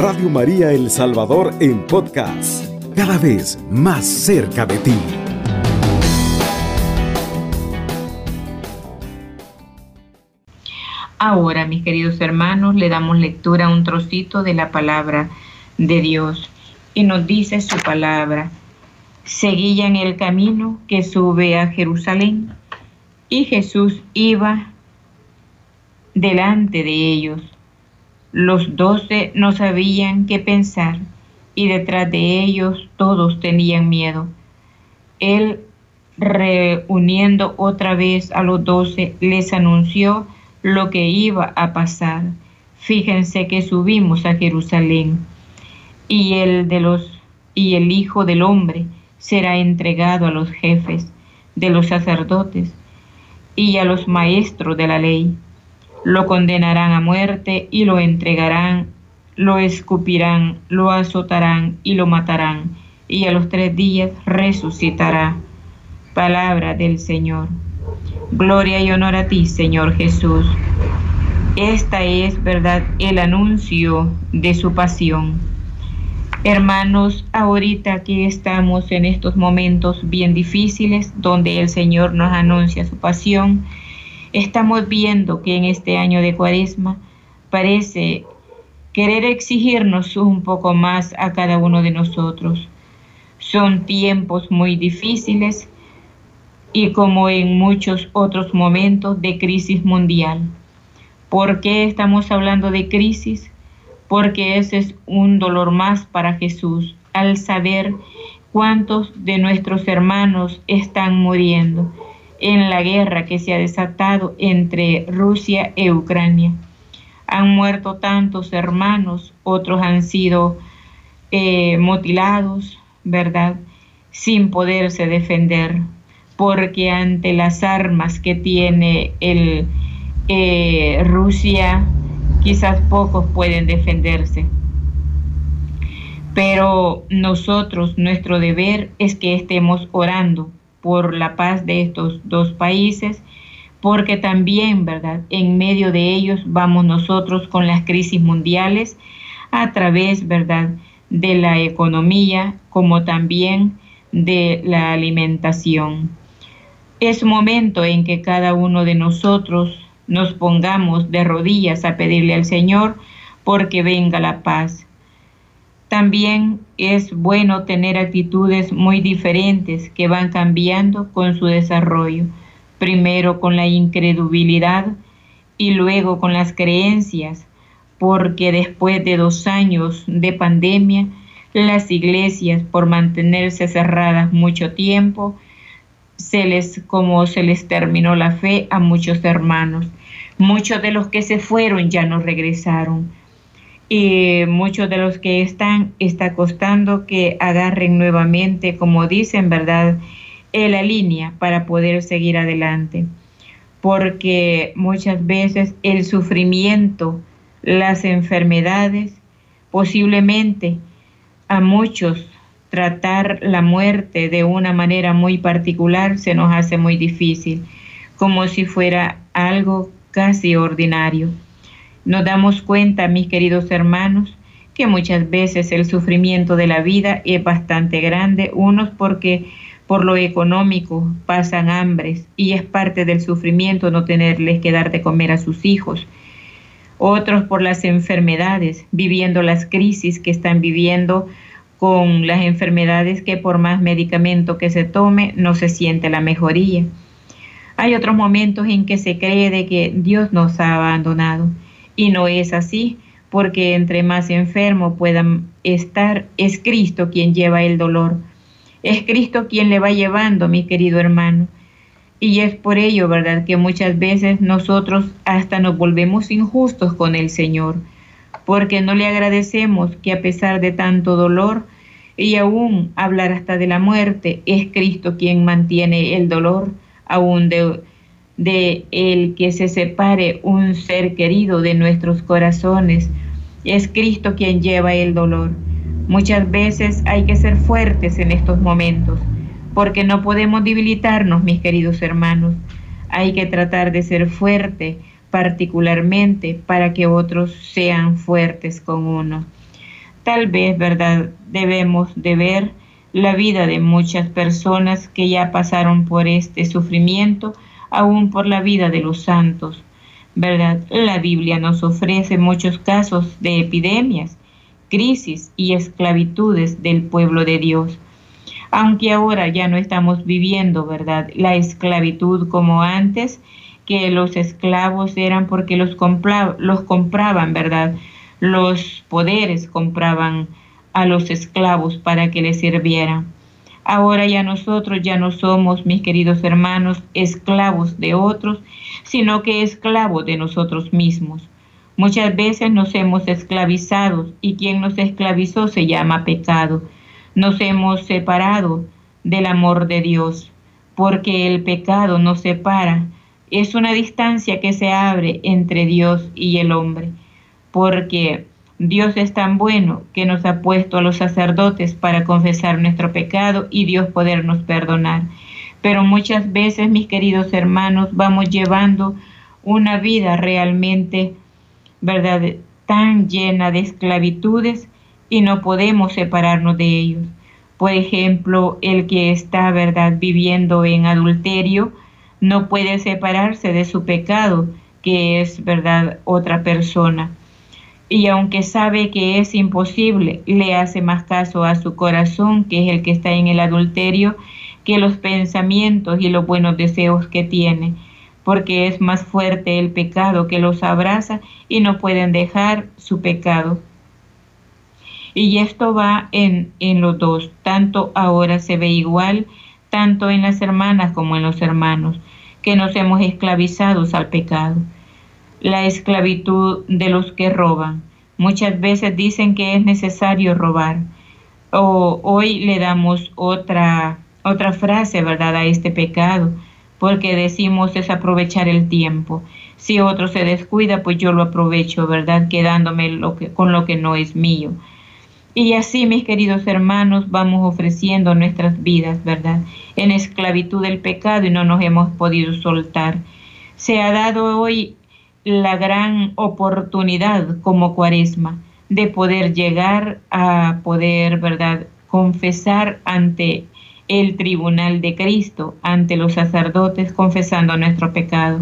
Radio María El Salvador en podcast, cada vez más cerca de ti. Ahora, mis queridos hermanos, le damos lectura a un trocito de la palabra de Dios y nos dice su palabra. Seguían el camino que sube a Jerusalén y Jesús iba delante de ellos. Los doce no sabían qué pensar y detrás de ellos todos tenían miedo. Él, reuniendo otra vez a los doce, les anunció lo que iba a pasar. Fíjense que subimos a Jerusalén y el de los y el Hijo del Hombre será entregado a los jefes de los sacerdotes y a los maestros de la ley lo condenarán a muerte y lo entregarán, lo escupirán, lo azotarán y lo matarán, y a los tres días resucitará. Palabra del Señor. Gloria y honor a ti, Señor Jesús. Esta es, verdad, el anuncio de su pasión. Hermanos, ahorita que estamos en estos momentos bien difíciles, donde el Señor nos anuncia su pasión, estamos viendo que en este año de cuaresma parece querer exigirnos un poco más a cada uno de nosotros. Son tiempos muy difíciles y como en muchos otros momentos de crisis mundial. ¿Por qué estamos hablando de crisis? Porque ese es un dolor más para Jesús al saber cuántos de nuestros hermanos están muriendo en la guerra que se ha desatado entre Rusia e Ucrania. Han muerto tantos hermanos, otros han sido eh, mutilados, ¿verdad? Sin poderse defender, porque ante las armas que tiene el, eh, Rusia, quizás pocos pueden defenderse. Pero nosotros, nuestro deber es que estemos orando por la paz de estos dos países, porque también, ¿verdad? En medio de ellos vamos nosotros con las crisis mundiales a través, ¿verdad? De la economía como también de la alimentación. Es momento en que cada uno de nosotros nos pongamos de rodillas a pedirle al Señor porque venga la paz. También es bueno tener actitudes muy diferentes que van cambiando con su desarrollo, primero con la incredulidad y luego con las creencias, porque después de dos años de pandemia, las iglesias, por mantenerse cerradas mucho tiempo, se les, como se les terminó la fe a muchos hermanos. Muchos de los que se fueron ya no regresaron y muchos de los que están está costando que agarren nuevamente, como dicen, ¿verdad?, la línea para poder seguir adelante. Porque muchas veces el sufrimiento, las enfermedades, posiblemente a muchos tratar la muerte de una manera muy particular se nos hace muy difícil, como si fuera algo casi ordinario. Nos damos cuenta, mis queridos hermanos, que muchas veces el sufrimiento de la vida es bastante grande, unos porque por lo económico pasan hambres y es parte del sufrimiento no tenerles que dar de comer a sus hijos. Otros por las enfermedades, viviendo las crisis que están viviendo con las enfermedades que por más medicamento que se tome no se siente la mejoría. Hay otros momentos en que se cree que Dios nos ha abandonado y no es así, porque entre más enfermo puedan estar, es Cristo quien lleva el dolor. Es Cristo quien le va llevando, mi querido hermano. Y es por ello, ¿verdad?, que muchas veces nosotros hasta nos volvemos injustos con el Señor, porque no le agradecemos que a pesar de tanto dolor y aún hablar hasta de la muerte, es Cristo quien mantiene el dolor aún de, de el que se separe un ser querido de nuestros corazones. Es Cristo quien lleva el dolor. Muchas veces hay que ser fuertes en estos momentos, porque no podemos debilitarnos, mis queridos hermanos. Hay que tratar de ser fuerte, particularmente para que otros sean fuertes con uno. Tal vez, ¿verdad? Debemos de ver la vida de muchas personas que ya pasaron por este sufrimiento, aún por la vida de los santos, ¿verdad? La Biblia nos ofrece muchos casos de epidemias, crisis y esclavitudes del pueblo de Dios. Aunque ahora ya no estamos viviendo, ¿verdad? La esclavitud como antes, que los esclavos eran porque los, los compraban, ¿verdad? Los poderes compraban a los esclavos para que les sirvieran. Ahora ya nosotros ya no somos, mis queridos hermanos, esclavos de otros, sino que esclavos de nosotros mismos. Muchas veces nos hemos esclavizado y quien nos esclavizó se llama pecado. Nos hemos separado del amor de Dios, porque el pecado nos separa. Es una distancia que se abre entre Dios y el hombre, porque Dios es tan bueno que nos ha puesto a los sacerdotes para confesar nuestro pecado y Dios podernos perdonar. Pero muchas veces, mis queridos hermanos, vamos llevando una vida realmente, ¿verdad?, tan llena de esclavitudes y no podemos separarnos de ellos. Por ejemplo, el que está, ¿verdad?, viviendo en adulterio, no puede separarse de su pecado, que es, ¿verdad?, otra persona y aunque sabe que es imposible, le hace más caso a su corazón, que es el que está en el adulterio, que los pensamientos y los buenos deseos que tiene, porque es más fuerte el pecado que los abraza y no pueden dejar su pecado. Y esto va en, en los dos, tanto ahora se ve igual, tanto en las hermanas como en los hermanos, que nos hemos esclavizados al pecado la esclavitud de los que roban. Muchas veces dicen que es necesario robar. O hoy le damos otra, otra frase, ¿verdad?, a este pecado, porque decimos es aprovechar el tiempo. Si otro se descuida, pues yo lo aprovecho, ¿verdad?, quedándome lo que, con lo que no es mío. Y así, mis queridos hermanos, vamos ofreciendo nuestras vidas, ¿verdad?, en esclavitud del pecado y no nos hemos podido soltar. Se ha dado hoy la gran oportunidad como cuaresma de poder llegar a poder, ¿verdad?, confesar ante el tribunal de Cristo, ante los sacerdotes, confesando nuestro pecado.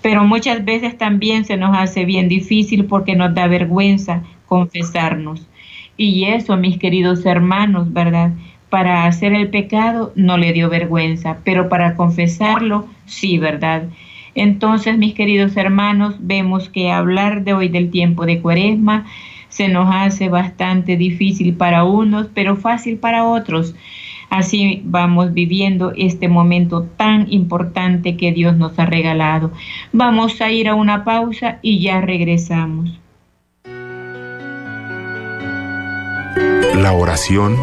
Pero muchas veces también se nos hace bien difícil porque nos da vergüenza confesarnos. Y eso, mis queridos hermanos, ¿verdad? Para hacer el pecado no le dio vergüenza, pero para confesarlo sí, ¿verdad? Entonces, mis queridos hermanos, vemos que hablar de hoy del tiempo de cuaresma se nos hace bastante difícil para unos, pero fácil para otros. Así vamos viviendo este momento tan importante que Dios nos ha regalado. Vamos a ir a una pausa y ya regresamos. La oración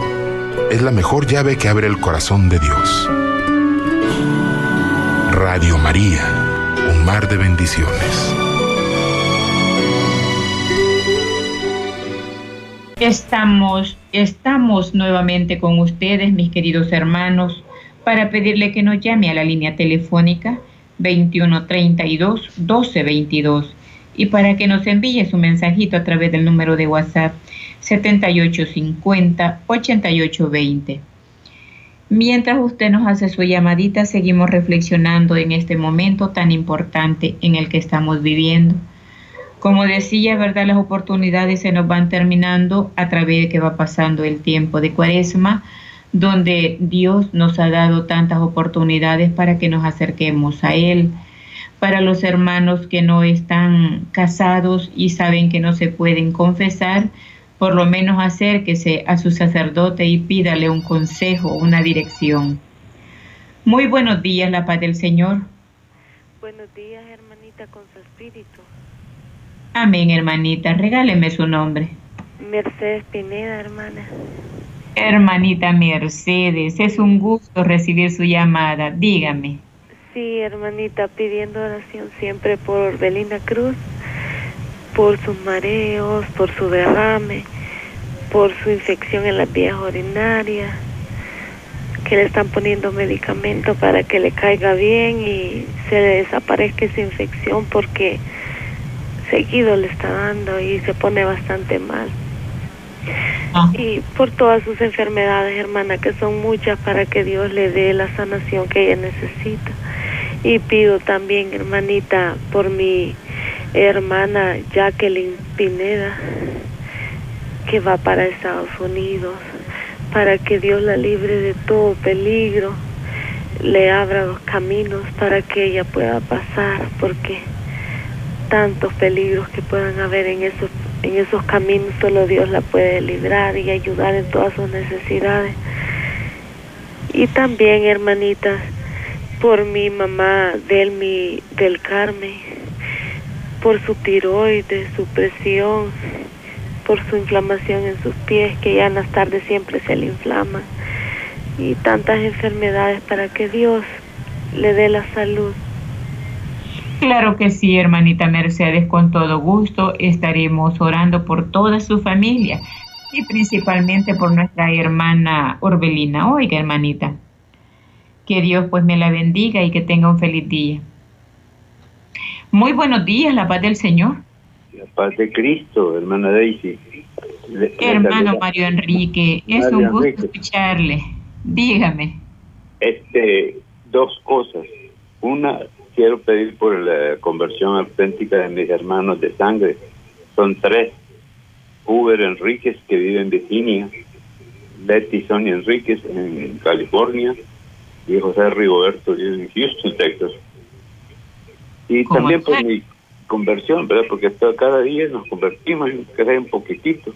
es la mejor llave que abre el corazón de Dios. Radio María mar de bendiciones. Estamos, estamos nuevamente con ustedes, mis queridos hermanos, para pedirle que nos llame a la línea telefónica 2132 1222 y para que nos envíe su mensajito a través del número de WhatsApp 7850 8820. Mientras usted nos hace su llamadita, seguimos reflexionando en este momento tan importante en el que estamos viviendo. Como decía, ¿verdad? Las oportunidades se nos van terminando a través de que va pasando el tiempo de cuaresma, donde Dios nos ha dado tantas oportunidades para que nos acerquemos a Él. Para los hermanos que no están casados y saben que no se pueden confesar, por lo menos acérquese a su sacerdote y pídale un consejo, una dirección. Muy buenos días, la paz del Señor. Buenos días, hermanita, con su espíritu. Amén, hermanita. Regáleme su nombre. Mercedes Pineda, hermana. Hermanita Mercedes, es un gusto recibir su llamada. Dígame. Sí, hermanita, pidiendo oración siempre por Belina Cruz por sus mareos, por su derrame, por su infección en las vías urinarias, que le están poniendo medicamento para que le caiga bien y se le desaparezca esa infección porque seguido le está dando y se pone bastante mal. Ah. Y por todas sus enfermedades, hermana, que son muchas, para que Dios le dé la sanación que ella necesita. Y pido también, hermanita, por mi hermana Jacqueline Pineda, que va para Estados Unidos, para que Dios la libre de todo peligro, le abra los caminos para que ella pueda pasar, porque tantos peligros que puedan haber en esos, en esos caminos, solo Dios la puede librar y ayudar en todas sus necesidades. Y también, hermanitas, por mi mamá Delmi del Carmen, por su tiroides, su presión, por su inflamación en sus pies, que ya en las tardes siempre se le inflaman, y tantas enfermedades para que Dios le dé la salud. Claro que sí, hermanita Mercedes, con todo gusto estaremos orando por toda su familia y principalmente por nuestra hermana Orbelina. Oiga, hermanita, que Dios pues me la bendiga y que tenga un feliz día. Muy buenos días, la paz del Señor. La paz de Cristo, hermana Daisy. Hermano Mario Enrique, es un gusto escucharle. Dígame. Este, dos cosas. Una, quiero pedir por la conversión auténtica de mis hermanos de sangre. Son tres. Uber Enríquez, que vive en Virginia. Betty Sonia Enríquez, en California. Y José Rigoberto, vive en Houston, Texas. Y también por mi conversión, ¿verdad? Porque cada día nos convertimos, sea un poquitito.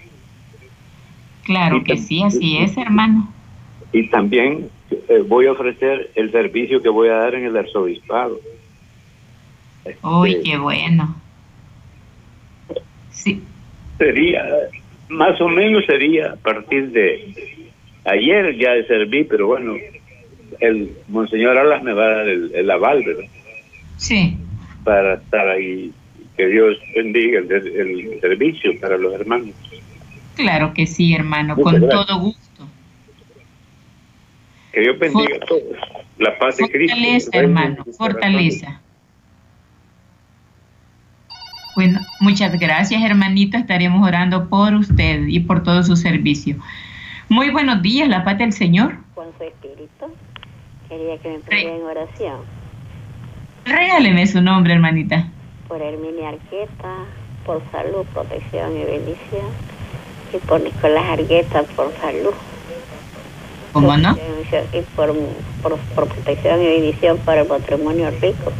Claro que sí, así es, hermano. Y también eh, voy a ofrecer el servicio que voy a dar en el arzobispado. Uy, este, qué bueno. Sí. Sería, más o menos sería a partir de ayer ya serví, pero bueno, el Monseñor Alas me va a dar el, aval, ¿verdad? Sí. Para estar ahí. Que Dios bendiga el servicio para los hermanos. Claro que sí, hermano, con todo gusto. Que Dios bendiga a todos. La paz de Cristo. Fortaleza, hermano, fortaleza. Bueno, muchas gracias, hermanito. Estaremos orando por usted y por todo su servicio. Muy buenos días, la paz del Señor. Con su espíritu, quería que me pusiera en oración. Regáleme su nombre, hermanita. Por Herminia Arqueta, por salud, protección y bendición y por Nicolás Argueta por salud. ¿Cómo no? Y por, por, protección y bendición para el patrimonio rico,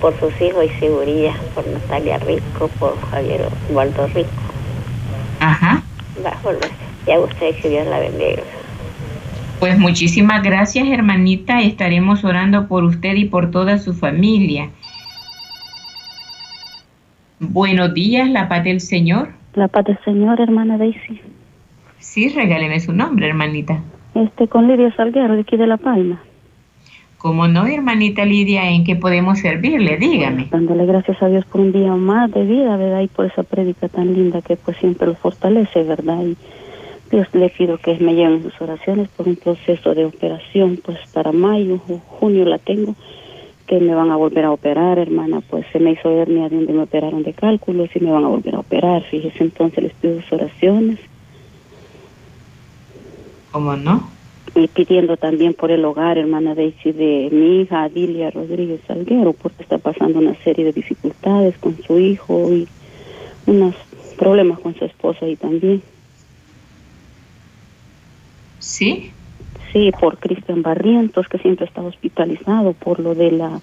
por sus hijos y seguridad, por Natalia Rico, por Javier Waldo Rico. Ajá. Bajo ya usted que Dios la bendiga. Pues muchísimas gracias, hermanita. Estaremos orando por usted y por toda su familia. Buenos días, la paz del Señor. La paz del Señor, hermana Daisy. Sí, regáleme su nombre, hermanita. Este, con Lidia Salguero, de aquí de La Palma. ¿Cómo no, hermanita Lidia? ¿En qué podemos servirle? Dígame. Dándole gracias a Dios por un día más de vida, ¿verdad? Y por esa prédica tan linda que pues siempre lo fortalece, ¿verdad? Y Dios le pido que me lleven sus oraciones por un proceso de operación, pues para mayo o junio la tengo que me van a volver a operar, hermana, pues se me hizo hernia de donde me operaron de cálculos y me van a volver a operar, fíjese, entonces les pido sus oraciones. ¿Cómo no? Y pidiendo también por el hogar, hermana Daisy, de mi hija Adilia Rodríguez Salguero, porque está pasando una serie de dificultades con su hijo y unos problemas con su esposa y también. ¿Sí? Sí, por Cristian Barrientos, que siempre está hospitalizado por lo de la,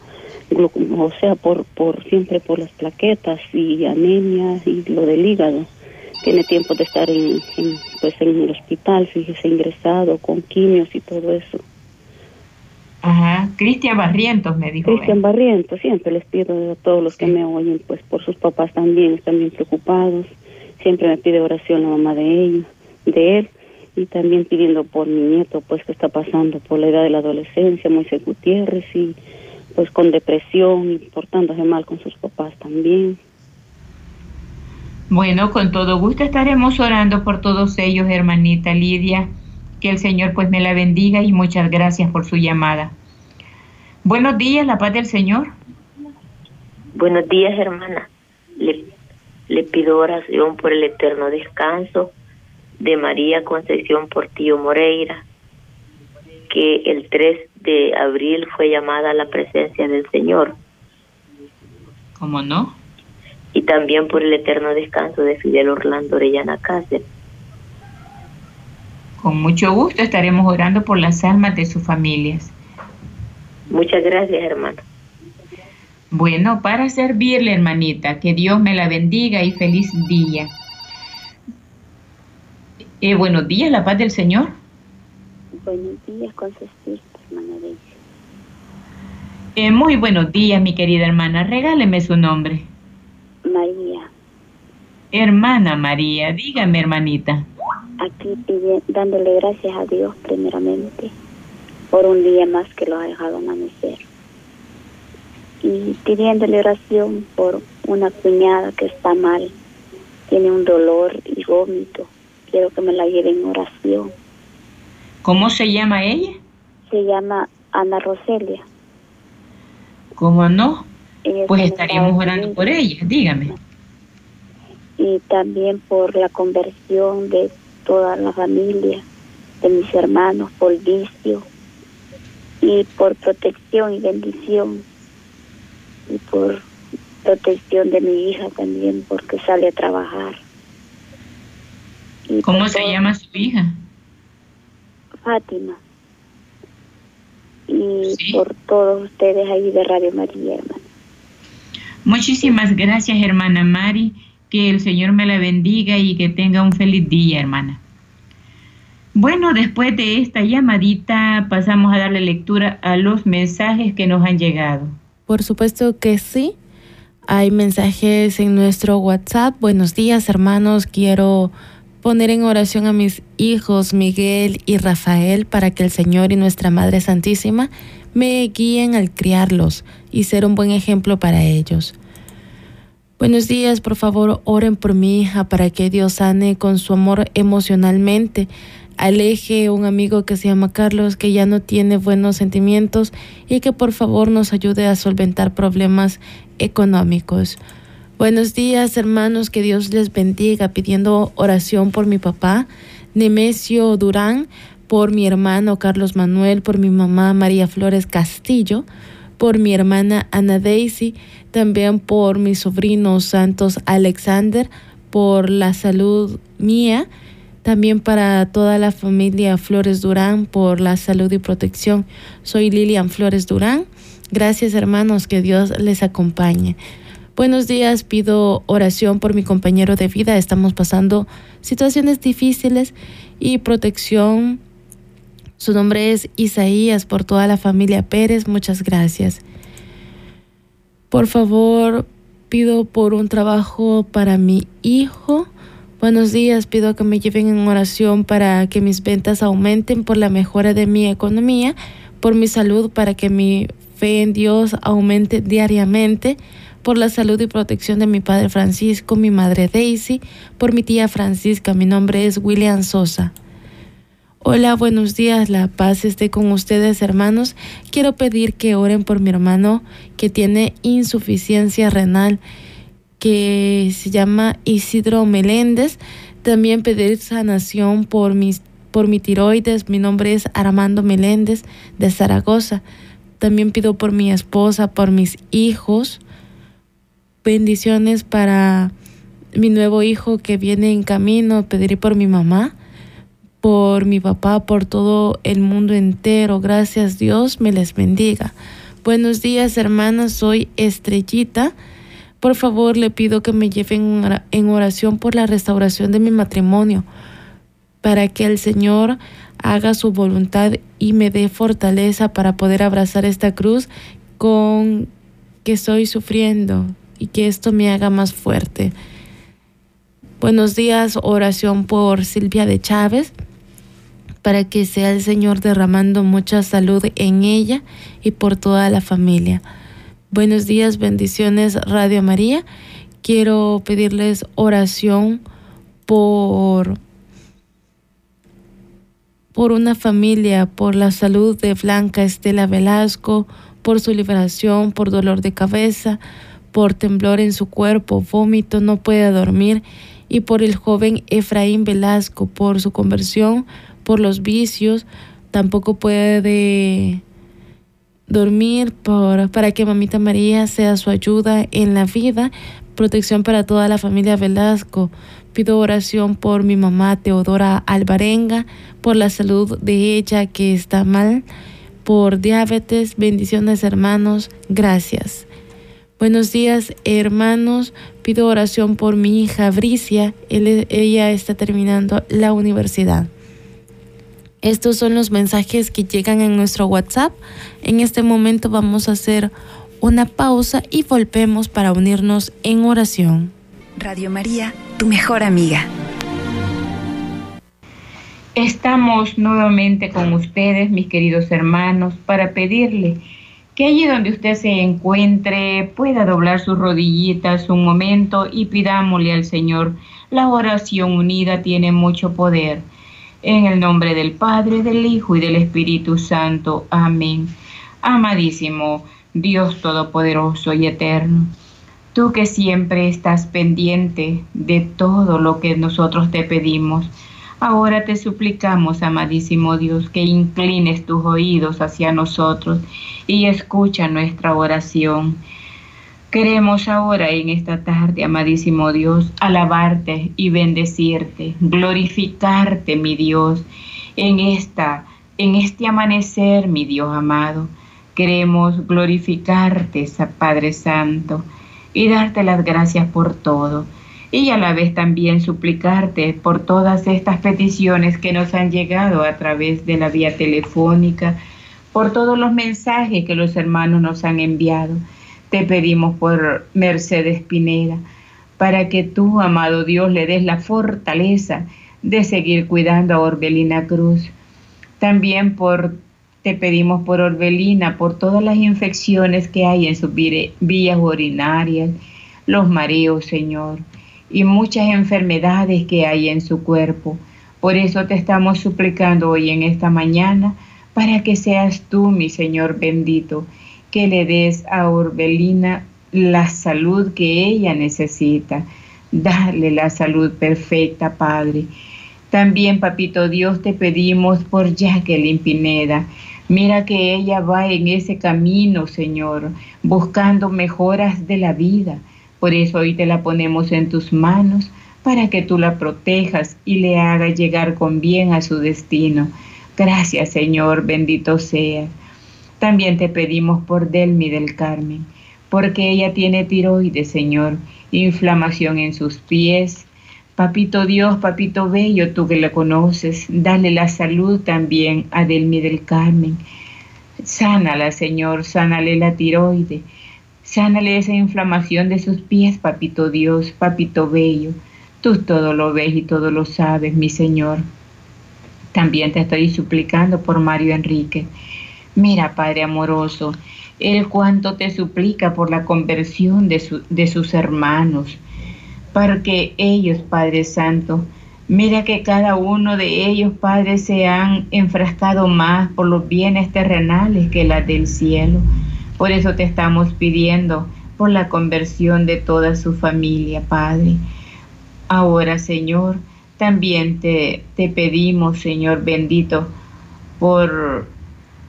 o sea, por, por siempre por las plaquetas y anemia y lo del hígado. Tiene tiempo de estar en, pues en el hospital, fíjese, ingresado con quimios y todo eso. Ajá, Cristian Barrientos me dijo. Cristian Barrientos, siempre les pido a todos los que me oyen, pues por sus papás también, están bien preocupados. Siempre me pide oración la mamá de ellos, de él y también pidiendo por mi nieto, pues que está pasando por la edad de la adolescencia, Moisés Gutiérrez, y pues con depresión y portándose mal con sus papás también. Bueno, con todo gusto estaremos orando por todos ellos, hermanita Lidia. Que el Señor pues me la bendiga y muchas gracias por su llamada. Buenos días, la paz del Señor. Buenos días, hermana. Le, le pido oración por el eterno descanso de María Concepción Portillo Moreira, que el 3 de abril fue llamada a la presencia del Señor. ¿Cómo no? Y también por el eterno descanso de Fidel Orlando Orellana Cáceres. Con mucho gusto estaremos orando por las almas de sus familias. Muchas gracias, hermano. Bueno, para servirle, hermanita, que Dios me la bendiga y feliz día. Eh, buenos días, la paz del Señor. Buenos días, con su hermana Daisy. Eh, muy buenos días, mi querida hermana. Regáleme su nombre. María. Hermana María, dígame, hermanita. Aquí dándole gracias a Dios primeramente por un día más que lo ha dejado amanecer. Y pidiéndole oración por una cuñada que está mal, tiene un dolor y vómito. Quiero que me la lleve en oración. ¿Cómo se llama ella? Se llama Ana Roselia. ¿Cómo no? pues estaríamos orando por ella, dígame. Y también por la conversión de toda la familia, de mis hermanos, por vicio, y por protección y bendición, y por protección de mi hija también, porque sale a trabajar. ¿Cómo se llama su hija? Fátima. Y por todos ustedes ahí de Radio María, hermano. Muchísimas gracias, hermana Mari. Que el Señor me la bendiga y que tenga un feliz día, hermana. Bueno, después de esta llamadita pasamos a darle lectura a los mensajes que nos han llegado. Por supuesto que sí. Hay mensajes en nuestro WhatsApp. Buenos días, hermanos. Quiero poner en oración a mis hijos Miguel y Rafael para que el Señor y nuestra Madre Santísima me guíen al criarlos y ser un buen ejemplo para ellos. Buenos días, por favor, oren por mi hija para que Dios sane con su amor emocionalmente, aleje un amigo que se llama Carlos que ya no tiene buenos sentimientos y que por favor nos ayude a solventar problemas económicos. Buenos días, hermanos, que Dios les bendiga, pidiendo oración por mi papá, Nemesio Durán, por mi hermano Carlos Manuel, por mi mamá María Flores Castillo, por mi hermana Ana Daisy, también por mi sobrino Santos Alexander, por la salud mía, también para toda la familia Flores Durán, por la salud y protección. Soy Lilian Flores Durán. Gracias hermanos, que Dios les acompañe. Buenos días, pido oración por mi compañero de vida. Estamos pasando situaciones difíciles y protección su nombre es Isaías por toda la familia Pérez. Muchas gracias. Por favor, pido por un trabajo para mi hijo. Buenos días, pido que me lleven en oración para que mis ventas aumenten por la mejora de mi economía, por mi salud, para que mi fe en Dios aumente diariamente, por la salud y protección de mi padre Francisco, mi madre Daisy, por mi tía Francisca. Mi nombre es William Sosa. Hola, buenos días, la paz esté con ustedes hermanos. Quiero pedir que oren por mi hermano que tiene insuficiencia renal, que se llama Isidro Meléndez. También pedir sanación por, mis, por mi tiroides. Mi nombre es Armando Meléndez de Zaragoza. También pido por mi esposa, por mis hijos. Bendiciones para mi nuevo hijo que viene en camino. Pediré por mi mamá por mi papá, por todo el mundo entero. Gracias Dios, me les bendiga. Buenos días hermanas, soy Estrellita. Por favor, le pido que me lleven en oración por la restauración de mi matrimonio, para que el Señor haga su voluntad y me dé fortaleza para poder abrazar esta cruz con que estoy sufriendo y que esto me haga más fuerte. Buenos días, oración por Silvia de Chávez para que sea el Señor derramando mucha salud en ella y por toda la familia. Buenos días, bendiciones Radio María. Quiero pedirles oración por por una familia, por la salud de Blanca Estela Velasco, por su liberación, por dolor de cabeza, por temblor en su cuerpo, vómito, no puede dormir y por el joven Efraín Velasco, por su conversión, por los vicios, tampoco puede dormir por, para que Mamita María sea su ayuda en la vida, protección para toda la familia Velasco. Pido oración por mi mamá Teodora Alvarenga, por la salud de ella que está mal, por diabetes, bendiciones hermanos, gracias. Buenos días hermanos, pido oración por mi hija Bricia, ella está terminando la universidad. Estos son los mensajes que llegan en nuestro WhatsApp. En este momento vamos a hacer una pausa y volvemos para unirnos en oración. Radio María, tu mejor amiga. Estamos nuevamente con ustedes, mis queridos hermanos, para pedirle que allí donde usted se encuentre pueda doblar sus rodillitas un momento y pidámosle al Señor. La oración unida tiene mucho poder. En el nombre del Padre, del Hijo y del Espíritu Santo. Amén. Amadísimo Dios Todopoderoso y Eterno, tú que siempre estás pendiente de todo lo que nosotros te pedimos, ahora te suplicamos, amadísimo Dios, que inclines tus oídos hacia nosotros y escucha nuestra oración. Queremos ahora en esta tarde, amadísimo Dios, alabarte y bendecirte, glorificarte, mi Dios, en esta en este amanecer, mi Dios amado. Queremos glorificarte, Padre Santo, y darte las gracias por todo. Y a la vez también suplicarte por todas estas peticiones que nos han llegado a través de la vía telefónica, por todos los mensajes que los hermanos nos han enviado. Te pedimos por Mercedes Pineda, para que tú, amado Dios, le des la fortaleza de seguir cuidando a Orbelina Cruz. También por te pedimos por Orbelina, por todas las infecciones que hay en sus vías urinarias, los mareos, Señor, y muchas enfermedades que hay en su cuerpo. Por eso te estamos suplicando hoy en esta mañana para que seas tú, mi Señor bendito, que le des a Orbelina la salud que ella necesita. Dale la salud perfecta, Padre. También, Papito Dios, te pedimos por Jacqueline Pineda. Mira que ella va en ese camino, Señor, buscando mejoras de la vida. Por eso hoy te la ponemos en tus manos para que tú la protejas y le hagas llegar con bien a su destino. Gracias, Señor, bendito sea. También te pedimos por Delmi del Carmen, porque ella tiene tiroides, Señor, inflamación en sus pies. Papito Dios, papito bello, tú que la conoces, dale la salud también a Delmi del Carmen. Sánala, Señor, sánale la tiroide. Sánale esa inflamación de sus pies, papito Dios, papito bello. Tú todo lo ves y todo lo sabes, mi Señor. También te estoy suplicando por Mario Enrique. Mira, Padre amoroso, Él cuánto te suplica por la conversión de, de sus hermanos, para que ellos, Padre Santo, mira que cada uno de ellos, Padre, se han enfrascado más por los bienes terrenales que las del cielo. Por eso te estamos pidiendo por la conversión de toda su familia, Padre. Ahora, Señor, también te, te pedimos, Señor bendito, por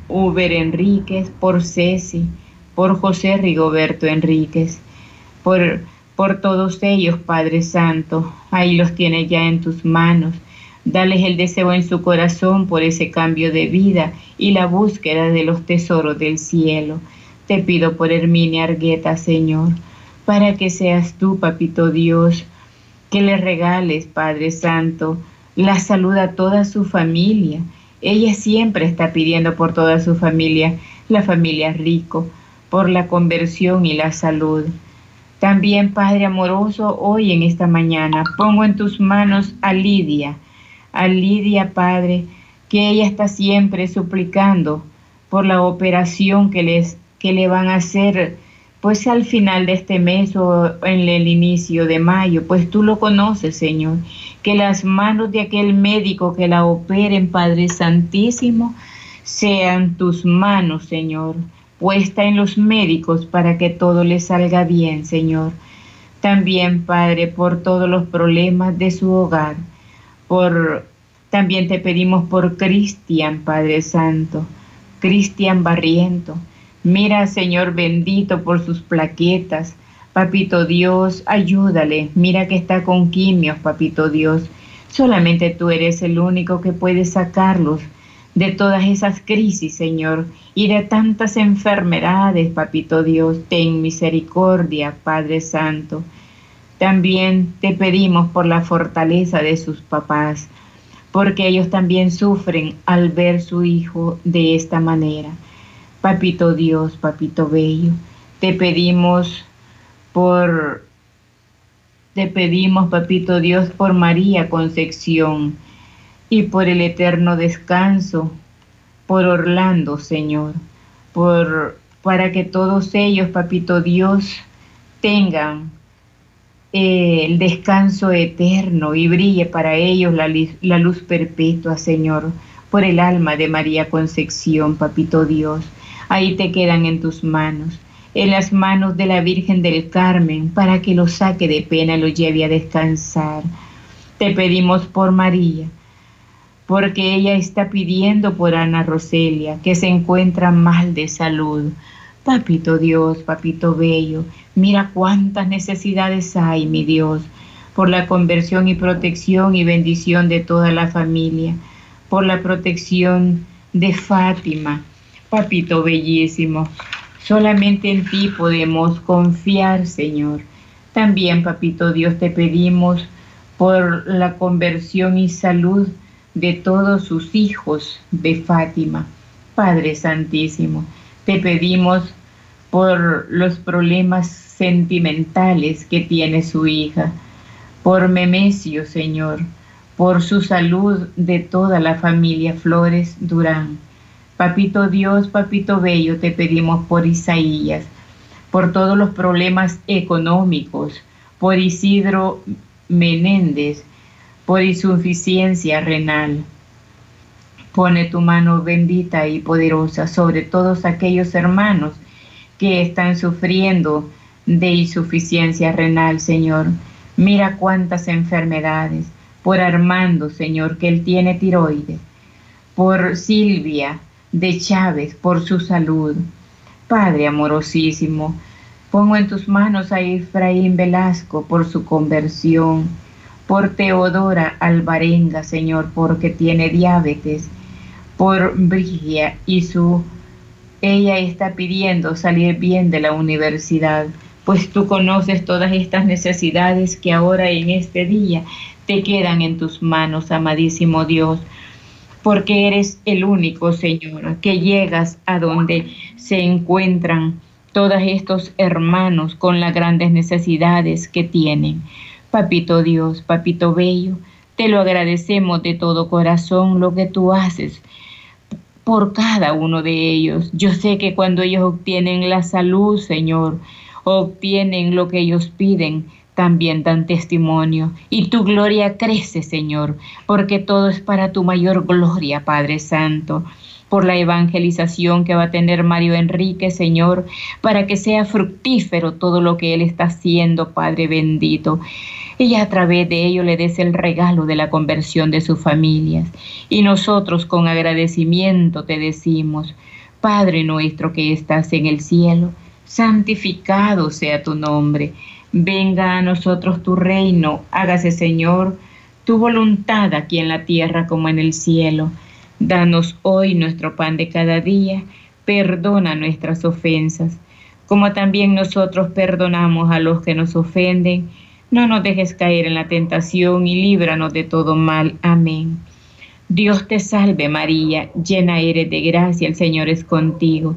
Uber Enríquez, por Ceci, por José Rigoberto Enríquez, por, por todos ellos, Padre Santo. Ahí los tienes ya en tus manos. Dales el deseo en su corazón por ese cambio de vida y la búsqueda de los tesoros del cielo. Te pido por Herminia Argueta, Señor, para que seas tú, Papito Dios, que le regales, Padre Santo, la salud a toda su familia. Ella siempre está pidiendo por toda su familia, la familia rico, por la conversión y la salud. También, Padre amoroso, hoy en esta mañana pongo en tus manos a Lidia, a Lidia, Padre, que ella está siempre suplicando por la operación que, les, que le van a hacer pues al final de este mes o en el inicio de mayo, pues tú lo conoces, Señor. Que las manos de aquel médico que la operen, Padre Santísimo, sean tus manos, Señor, puesta en los médicos para que todo le salga bien, Señor. También, Padre, por todos los problemas de su hogar. Por también te pedimos por Cristian, Padre Santo. Cristian Barriento. Mira, Señor bendito, por sus plaquetas. Papito Dios, ayúdale. Mira que está con quimios, Papito Dios. Solamente tú eres el único que puede sacarlos de todas esas crisis, Señor, y de tantas enfermedades, Papito Dios. Ten misericordia, Padre Santo. También te pedimos por la fortaleza de sus papás, porque ellos también sufren al ver su hijo de esta manera. Papito Dios, Papito Bello, te pedimos por, te pedimos, Papito Dios, por María Concepción y por el eterno descanso, por Orlando, Señor, por para que todos ellos, Papito Dios, tengan eh, el descanso eterno y brille para ellos la, la luz perpetua, Señor, por el alma de María Concepción, Papito Dios. Ahí te quedan en tus manos, en las manos de la Virgen del Carmen, para que lo saque de pena y lo lleve a descansar. Te pedimos por María, porque ella está pidiendo por Ana Roselia, que se encuentra mal de salud. Papito Dios, papito bello, mira cuántas necesidades hay, mi Dios, por la conversión y protección y bendición de toda la familia, por la protección de Fátima, papito bellísimo. Solamente en ti podemos confiar, Señor. También, papito Dios, te pedimos por la conversión y salud de todos sus hijos de Fátima. Padre Santísimo, te pedimos por los problemas sentimentales que tiene su hija, por Memesio, Señor, por su salud de toda la familia Flores Durán. Papito Dios, Papito Bello, te pedimos por Isaías, por todos los problemas económicos, por Isidro Menéndez, por insuficiencia renal. Pone tu mano bendita y poderosa sobre todos aquellos hermanos que están sufriendo de insuficiencia renal, Señor. Mira cuántas enfermedades. Por Armando, Señor, que él tiene tiroides. Por Silvia de Chávez, por su salud. Padre amorosísimo, pongo en tus manos a Efraín Velasco por su conversión. Por Teodora Alvarenga, Señor, porque tiene diabetes. Por Brigia y su ella está pidiendo salir bien de la universidad, pues tú conoces todas estas necesidades que ahora en este día te quedan en tus manos, amadísimo Dios, porque eres el único, Señor, que llegas a donde se encuentran todos estos hermanos con las grandes necesidades que tienen. Papito Dios, Papito Bello, te lo agradecemos de todo corazón lo que tú haces por cada uno de ellos. Yo sé que cuando ellos obtienen la salud, Señor, obtienen lo que ellos piden, también dan testimonio. Y tu gloria crece, Señor, porque todo es para tu mayor gloria, Padre Santo por la evangelización que va a tener Mario Enrique, Señor, para que sea fructífero todo lo que Él está haciendo, Padre bendito y a través de ello le des el regalo de la conversión de sus familias. Y nosotros con agradecimiento te decimos, Padre nuestro que estás en el cielo, santificado sea tu nombre, venga a nosotros tu reino, hágase Señor tu voluntad aquí en la tierra como en el cielo. Danos hoy nuestro pan de cada día, perdona nuestras ofensas, como también nosotros perdonamos a los que nos ofenden no nos dejes caer en la tentación y líbranos de todo mal. Amén. Dios te salve María, llena eres de gracia, el Señor es contigo.